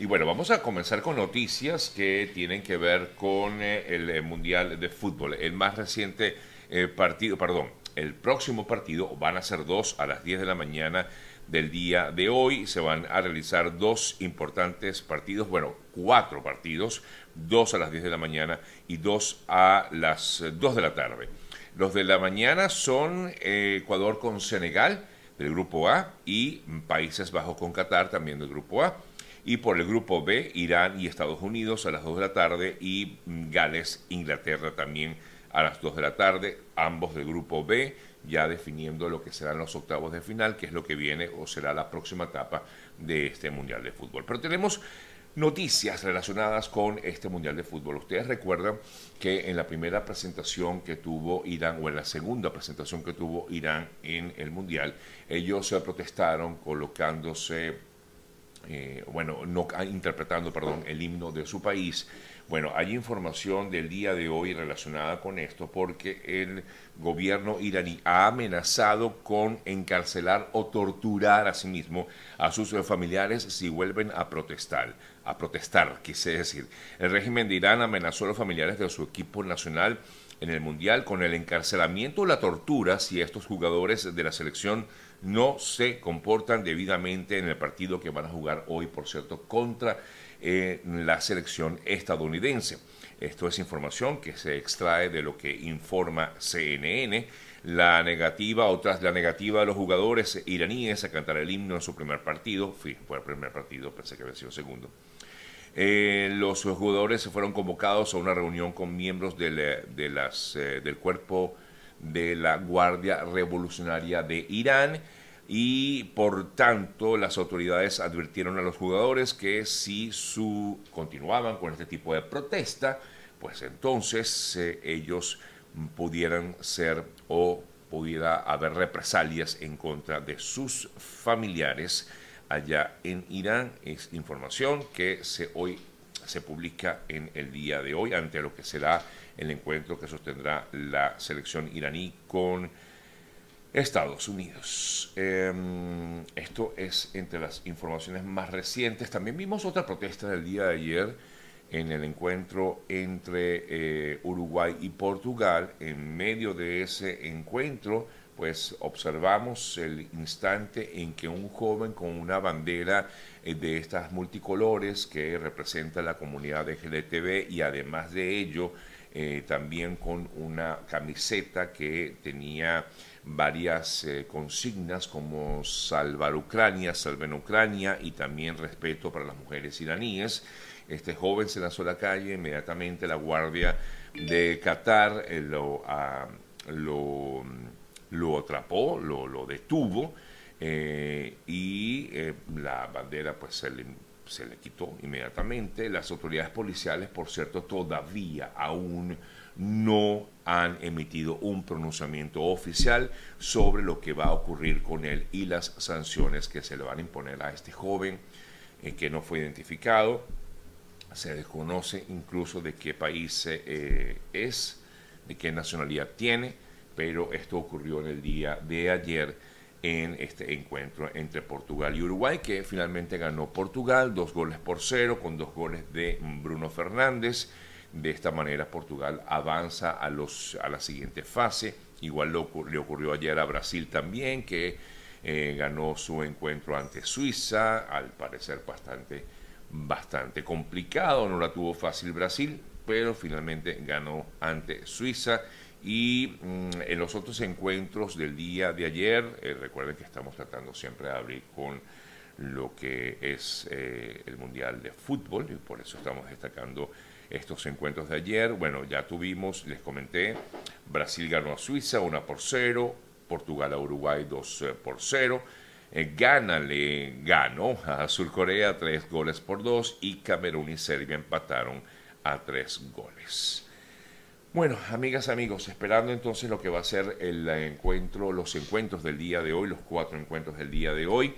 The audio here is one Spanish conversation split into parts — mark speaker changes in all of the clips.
Speaker 1: Y bueno, vamos a comenzar con noticias que tienen que ver con eh, el eh, Mundial de Fútbol. El más reciente eh, partido, perdón, el próximo partido van a ser dos a las 10 de la mañana del día de hoy. Se van a realizar dos importantes partidos, bueno, cuatro partidos, dos a las 10 de la mañana y dos a las 2 de la tarde. Los de la mañana son Ecuador con Senegal del grupo A y Países Bajos con Qatar también del grupo A y por el grupo B, Irán y Estados Unidos a las 2 de la tarde y Gales, Inglaterra también a las 2 de la tarde, ambos del grupo B, ya definiendo lo que serán los octavos de final, que es lo que viene o será la próxima etapa de este Mundial de Fútbol. Pero tenemos noticias relacionadas con este Mundial de Fútbol. Ustedes recuerdan que en la primera presentación que tuvo Irán, o en la segunda presentación que tuvo Irán en el Mundial, ellos se protestaron colocándose eh, bueno, no, ah, interpretando, perdón, el himno de su país. Bueno, hay información del día de hoy relacionada con esto porque el gobierno iraní ha amenazado con encarcelar o torturar a sí mismo a sus familiares si vuelven a protestar. A protestar, quise decir. El régimen de Irán amenazó a los familiares de su equipo nacional en el Mundial con el encarcelamiento o la tortura si estos jugadores de la selección no se comportan debidamente en el partido que van a jugar hoy, por cierto, contra eh, la selección estadounidense. Esto es información que se extrae de lo que informa CNN. La negativa, o tras la negativa de los jugadores iraníes a cantar el himno en su primer partido, fue el primer partido, pensé que había sido segundo. Eh, los jugadores se fueron convocados a una reunión con miembros del, eh, cuerpo de la Guardia Revolucionaria de Irán y por tanto las autoridades advirtieron a los jugadores que si su, continuaban con este tipo de protesta, pues entonces eh, ellos pudieran ser o pudiera haber represalias en contra de sus familiares allá en Irán. Es información que se hoy se publica en el día de hoy ante lo que será el encuentro que sostendrá la selección iraní con Estados Unidos. Em, esto es entre las informaciones más recientes. También vimos otra protesta del día de ayer en el encuentro entre eh, Uruguay y Portugal. En medio de ese encuentro, pues observamos el instante en que un joven con una bandera eh, de estas multicolores que representa la comunidad LGTB y además de ello eh, también con una camiseta que tenía varias eh, consignas como salvar Ucrania, salven Ucrania y también respeto para las mujeres iraníes. Este joven se lanzó a la calle, inmediatamente la guardia de Qatar eh, lo, ah, lo, lo, atrapó, lo, lo detuvo y la bandera pues se le se le quitó inmediatamente. Las autoridades policiales, por cierto, todavía aún no han emitido un pronunciamiento oficial sobre lo que va a ocurrir con él y las sanciones que se le van a imponer a este joven eh, que no fue identificado. Se desconoce incluso de qué país eh, es, de qué nacionalidad tiene, pero esto ocurrió en el día de ayer en este encuentro entre Portugal y Uruguay, que finalmente ganó Portugal, dos goles por cero, con dos goles de Bruno Fernández. De esta manera Portugal avanza a, los, a la siguiente fase. Igual le ocurrió ayer a Brasil también, que eh, ganó su encuentro ante Suiza, al parecer bastante, bastante complicado, no la tuvo fácil Brasil, pero finalmente ganó ante Suiza y mm, en los otros encuentros del día de ayer, eh, recuerden que estamos tratando siempre de abrir con lo que es eh, el Mundial de Fútbol y por eso estamos destacando estos encuentros de ayer. Bueno, ya tuvimos, les comenté, Brasil ganó a Suiza 1 por 0, Portugal a Uruguay 2 eh, por 0. Ghana le ganó a Sur Corea 3 goles por 2 y Camerún y Serbia empataron a 3 goles. Bueno, amigas, amigos, esperando entonces lo que va a ser el encuentro, los encuentros del día de hoy, los cuatro encuentros del día de hoy.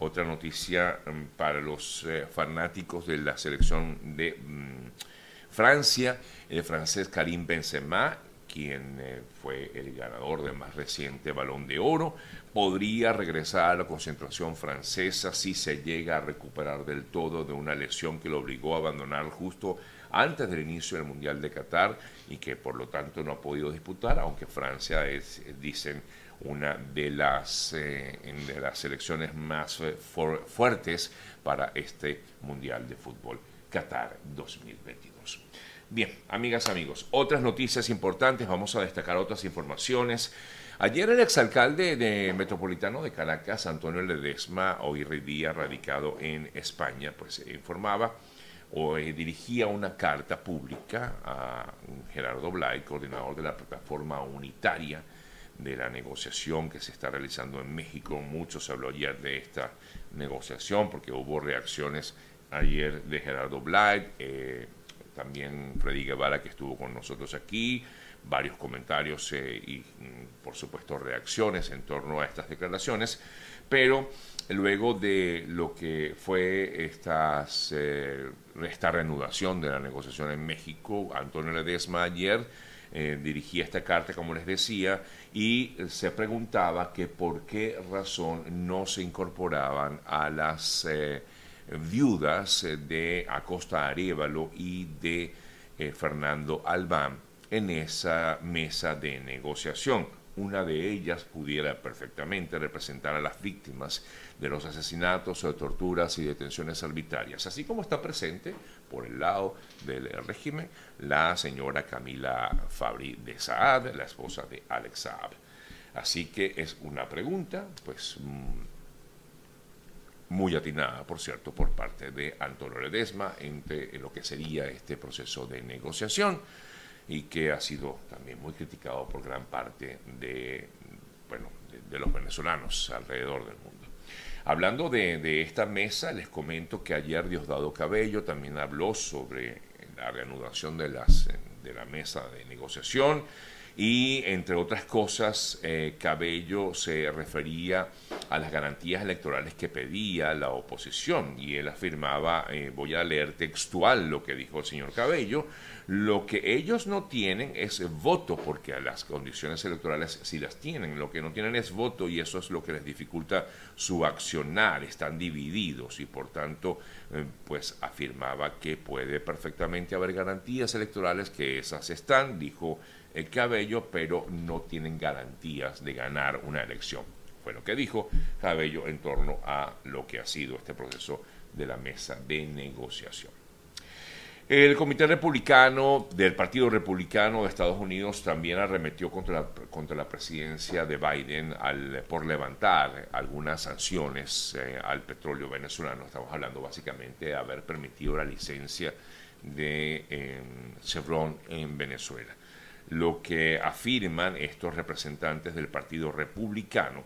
Speaker 1: Otra noticia mm, para los eh, fanáticos de la selección de mm, Francia, el francés Karim Benzema, quien eh, fue el ganador del más reciente balón de oro, podría regresar a la concentración francesa si se llega a recuperar del todo de una lesión que lo obligó a abandonar justo antes del inicio del Mundial de Qatar y que por lo tanto no ha podido disputar, aunque Francia es, dicen, una de las, eh, de las selecciones más eh, fuertes para este Mundial de Fútbol Qatar 2022. Bien, amigas, amigos, otras noticias importantes, vamos a destacar otras informaciones. Ayer el exalcalde de Metropolitano de Caracas, Antonio Ledesma, hoy día radicado en España, pues informaba o eh, dirigía una carta pública a Gerardo Blay, coordinador de la plataforma unitaria de la negociación que se está realizando en México. Mucho se habló ayer de esta negociación porque hubo reacciones ayer de Gerardo Blay, eh, también Freddy Guevara que estuvo con nosotros aquí, varios comentarios eh, y mm, por supuesto reacciones en torno a estas declaraciones, pero luego de lo que fue estas, eh, esta reanudación de la negociación en México, Antonio Ledesma ayer eh, dirigía esta carta, como les decía, y se preguntaba que por qué razón no se incorporaban a las eh, viudas de Acosta Arevalo y de Fernando Albán en esa mesa de negociación. Una de ellas pudiera perfectamente representar a las víctimas de los asesinatos, torturas y detenciones arbitrarias, así como está presente por el lado del régimen la señora Camila Fabri de Saad, la esposa de Alex Saab. Así que es una pregunta, pues mm, muy atinada, por cierto, por parte de Antonio Ledesma entre lo que sería este proceso de negociación y que ha sido también muy criticado por gran parte de, bueno, de, los venezolanos alrededor del mundo. Hablando de, esta mesa, les comento que ayer Diosdado Cabello también habló sobre la reanudación de, las, de la mesa de negociación y entre otras cosas eh, Cabello se refería las garantías electorales que pedía la oposición. Y él afirmaba, eh, voy a leer textual lo que dijo el señor Cabello, lo que ellos no tienen es voto, porque a las condiciones electorales sí las tienen, lo que no tienen es voto y eso es lo que les dificulta su accionar, están divididos y por tanto eh, pues afirmaba que puede perfectamente haber garantías electorales, que esas están, dijo el Cabello, pero no tienen garantías de ganar una elección. Fue lo que dijo Cabello en torno a lo que ha sido este proceso de la mesa de negociación. El Comité Republicano del Partido Republicano de Estados Unidos también arremetió contra la, contra la presidencia de Biden por levantar algunas sanciones eh, al petróleo venezolano. Estamos hablando básicamente de haber permitido la licencia de em, Chevron en Venezuela. Lo que afirman estos representantes del Partido Republicano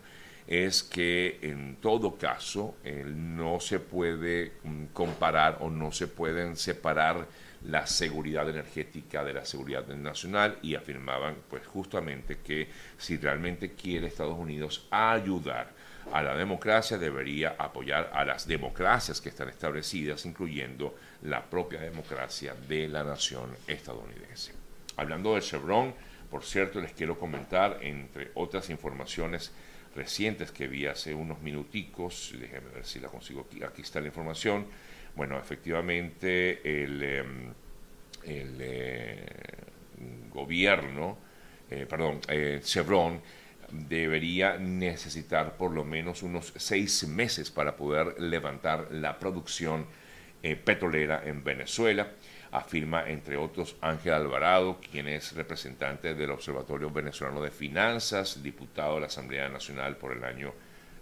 Speaker 1: es que en todo caso no se puede mm, comparar o no se pueden separar la seguridad energética de la seguridad nacional y afirmaban pues justamente que si realmente quiere Estados Unidos ayudar a la democracia debería apoyar a las democracias que están establecidas incluyendo la propia democracia de la nación estadounidense. Hablando de Chevron, por cierto, les quiero comentar entre otras informaciones recientes que vi hace unos minuticos, déjenme ver si la consigo aquí, aquí está la información, bueno, efectivamente el, em, eh, gobierno, eh, perdón, eh, Chevron debería necesitar por lo menos unos seis meses para poder levantar la producción petrolera en Venezuela afirma entre otros Ángel Alvarado, quien es representante del Observatorio Venezolano de Finanzas, diputado de la Asamblea Nacional por el año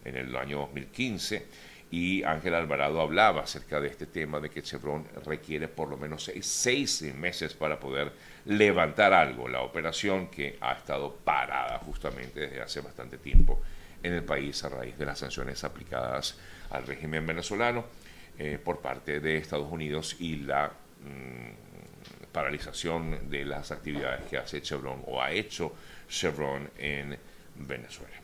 Speaker 1: en el año 2015 y Ángel Alvarado hablaba acerca de este tema de que Chevron requiere por lo menos seis, meses para poder levantar algo, la operación que ha estado parada justamente desde hace bastante tiempo en el país a raíz de las sanciones aplicadas al régimen venezolano eh, por parte de Estados Unidos y la Mm, paralización de las actividades que hace Chevron o ha hecho Chevron en Venezuela.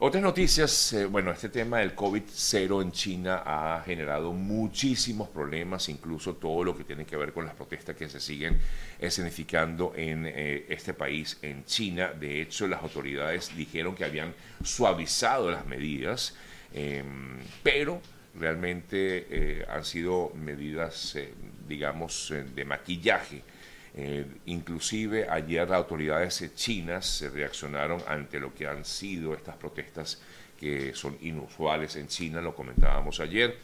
Speaker 1: Otras noticias, eh, bueno, este tema del COVID-0 en China ha generado muchísimos problemas, incluso todo lo que tiene que ver con las protestas que se siguen escenificando en eh, este país, en China. De hecho, las autoridades dijeron que habían suavizado las medidas, em, pero realmente eh, han sido medidas, digamos, de maquillaje. Eh, inclusive ayer las autoridades chinas reaccionaron ante lo que han sido estas protestas que son inusuales en China, lo comentábamos ayer,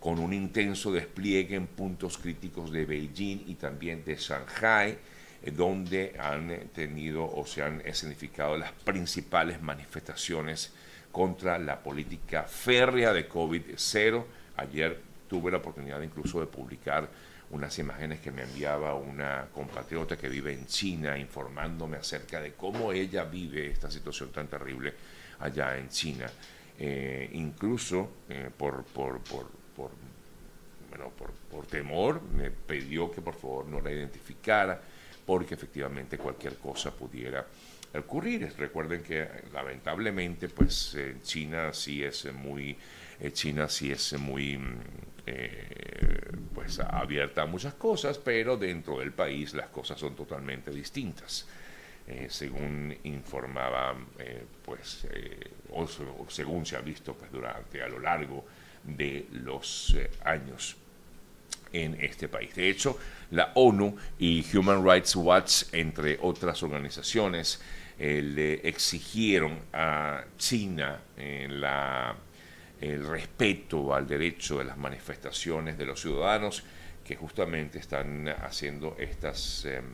Speaker 1: con un intenso despliegue en puntos críticos de Beijing y también de Shanghai, eh, donde han tenido o se han escenificado las principales manifestaciones contra la política férrea de COVID-0. Ayer tuve la oportunidad incluso de publicar unas imágenes que me enviaba una compatriota que vive en China informándome acerca de cómo ella vive esta situación tan terrible allá en China. Eh, incluso eh, por, por, por, bueno, por, temor me pidió que por favor no la identificara porque efectivamente cualquier cosa pudiera ocurrir. Recuerden que lamentablemente pues China sí es muy China sí es muy eh, pues abierta a muchas cosas, pero dentro del país las cosas son totalmente distintas. Eh, según informaba, eh, pues, según se ha visto pues, durante a lo largo de los años en este país. De hecho, la ONU y Human Rights Watch, entre otras organizaciones, le exigieron a China la el respeto al derecho de las manifestaciones de los ciudadanos que justamente están haciendo estas em,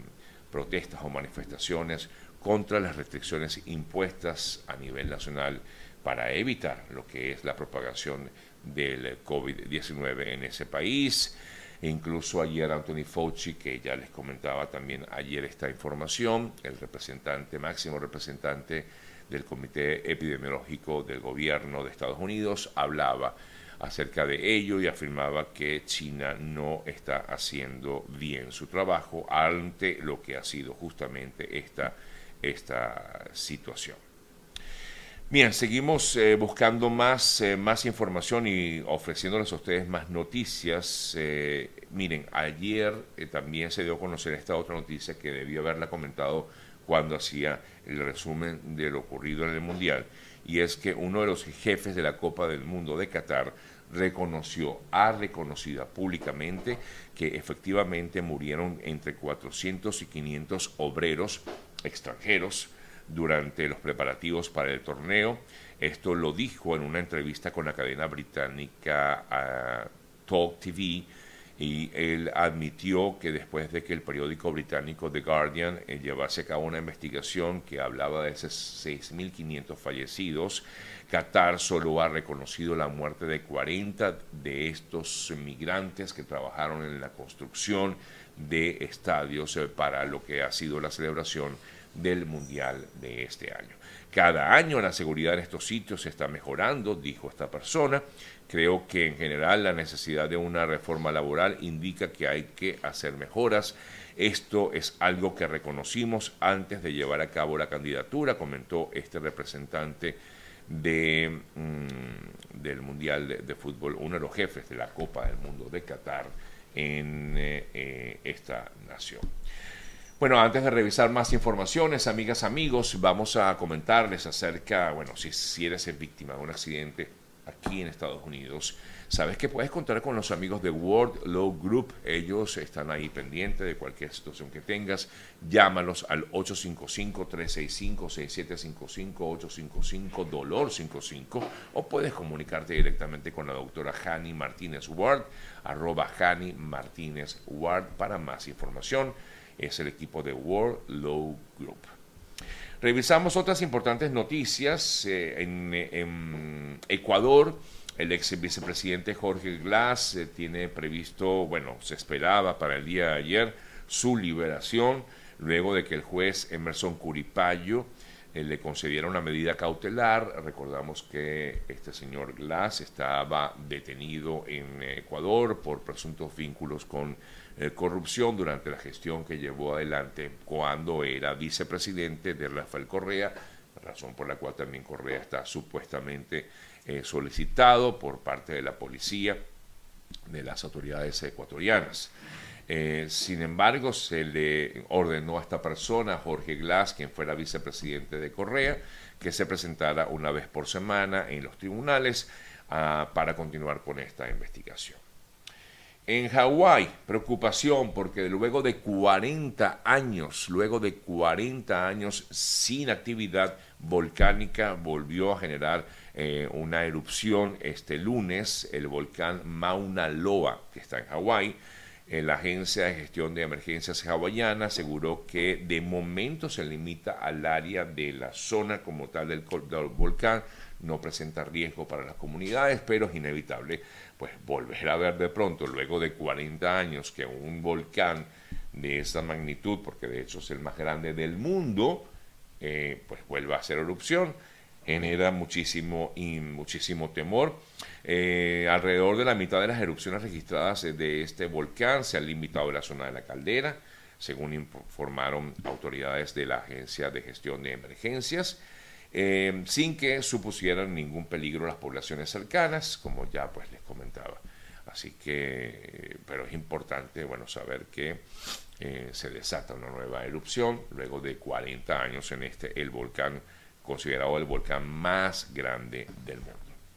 Speaker 1: protestas o manifestaciones contra las restricciones impuestas a nivel nacional para evitar lo que es la propagación del COVID-19 en ese país. E incluso ayer Anthony Fauci, que ya les comentaba también ayer esta información, el representante, máximo representante del Comité Epidemiológico del Gobierno de Estados Unidos hablaba acerca de ello y afirmaba que China no está haciendo bien su trabajo ante lo que ha sido justamente esta, esta situación. Bien, seguimos eh, buscando más, eh, más información y ofreciéndoles a ustedes más noticias. Eh, miren, ayer también se dio a conocer esta otra noticia que debió haberla comentado cuando hacía el resumen de lo ocurrido en el Mundial, y es que uno de los jefes de la Copa del Mundo de Qatar reconoció, ha reconocido públicamente que efectivamente murieron entre 400 y 500 obreros extranjeros durante los preparativos para el torneo. Esto lo dijo en una entrevista con la cadena británica ah, Talk TV y él admitió que después de que el periódico británico The Guardian eh, llevase a cabo una investigación que hablaba de esos 6.500 fallecidos, Qatar solo ha reconocido la muerte de 40 de estos migrantes que trabajaron en la construcción de estadios eh, para lo que ha sido la celebración del Mundial de este año. Cada año la seguridad en estos sitios se está mejorando, dijo esta persona, Creo que en general la necesidad de una reforma laboral indica que hay que hacer mejoras. Esto es algo que reconocimos antes de llevar a cabo la candidatura, comentó este representante mm, del Mundial de, Fútbol, uno de los jefes de la Copa del Mundo de Qatar en eh, eh, esta nación. Bueno, antes de revisar más informaciones, amigas, amigos, vamos a comentarles acerca, bueno, si, eres víctima de un accidente aquí en Estados Unidos. Sabes que puedes contar con los amigos de World Law Group. Ellos están ahí pendientes de cualquier situación que tengas. Llámalos al 855-365-6755, 855-DOLOR55 o puedes comunicarte directamente con la doctora Hani Martínez Ward, arroba Hani Martínez Ward para más información. Es el equipo de World Law Group. Revisamos otras importantes noticias. Eh, en, Ecuador, el ex vicepresidente Jorge Glass eh, tiene previsto, bueno, se esperaba para el día de ayer su liberación, luego de que el juez Emerson Curipayo eh, le concediera una medida cautelar. Recordamos que este señor Glass estaba detenido en Ecuador por presuntos vínculos con eh, corrupción durante la gestión que llevó adelante cuando era vicepresidente de Rafael Correa, razón por la cual también Correa está supuestamente eh, solicitado por parte de la policía de las autoridades ecuatorianas. Eh, sin embargo, se le ordenó a esta persona, Jorge Glass, quien fuera vicepresidente de Correa, que se presentara una vez por semana en los tribunales ah, para continuar con esta investigación. En Hawái, preocupación porque luego de 40 años, luego de 40 años sin actividad volcánica, volvió a generar eh, una erupción este lunes, el volcán Mauna Loa, que está en Hawái. Eh, la Agencia de Gestión de Emergencias hawaiana aseguró que de momento se limita al área de la zona como tal del, del volcán, no presenta riesgo para las comunidades, pero es inevitable pues volver a ver de pronto, luego de 40 años, que un volcán de esta magnitud, porque de hecho es el más grande del mundo, eh, pues vuelva a hacer erupción, genera muchísimo, y muchísimo temor. Eh, alrededor de la mitad de las erupciones registradas de este volcán se han limitado a la zona de la caldera, según informaron autoridades de la Agencia de Gestión de Emergencias. Eh, sin que supusieran ningún peligro a las poblaciones cercanas, como ya pues les comentaba. Así que, pero es importante, bueno, saber que eh, se desata una nueva erupción luego de 40 años en este, el volcán, considerado el volcán más grande del mundo.